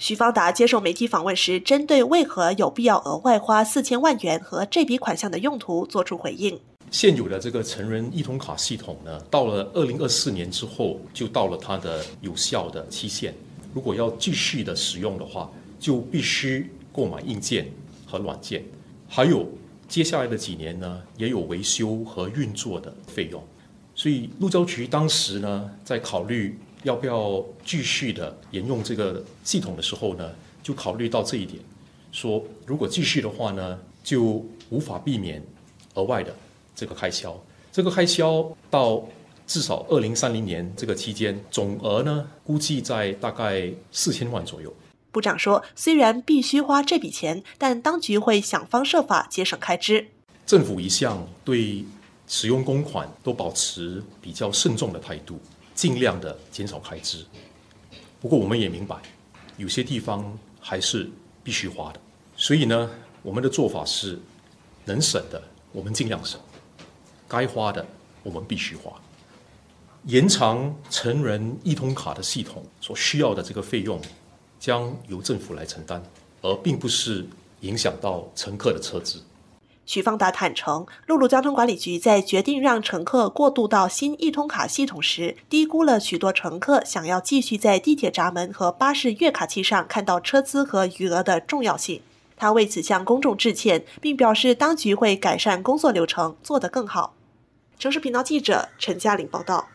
徐方达接受媒体访问时，针对为何有必要额外花四千万元和这笔款项的用途作出回应。现有的这个成人一通卡系统呢，到了二零二四年之后，就到了它的有效的期限。如果要继续的使用的话，就必须购买硬件和软件，还有接下来的几年呢，也有维修和运作的费用。所以路交局当时呢，在考虑。要不要继续的沿用这个系统的时候呢，就考虑到这一点，说如果继续的话呢，就无法避免额外的这个开销。这个开销到至少二零三零年这个期间，总额呢估计在大概四千万左右。部长说，虽然必须花这笔钱，但当局会想方设法节省开支。政府一向对使用公款都保持比较慎重的态度。尽量的减少开支，不过我们也明白，有些地方还是必须花的。所以呢，我们的做法是，能省的我们尽量省，该花的我们必须花。延长成人一通卡的系统所需要的这个费用，将由政府来承担，而并不是影响到乘客的车资。许方达坦承，陆路交通管理局在决定让乘客过渡到新一通卡系统时，低估了许多乘客想要继续在地铁闸门和巴士月卡器上看到车资和余额的重要性。他为此向公众致歉，并表示当局会改善工作流程，做得更好。城市频道记者陈嘉玲报道。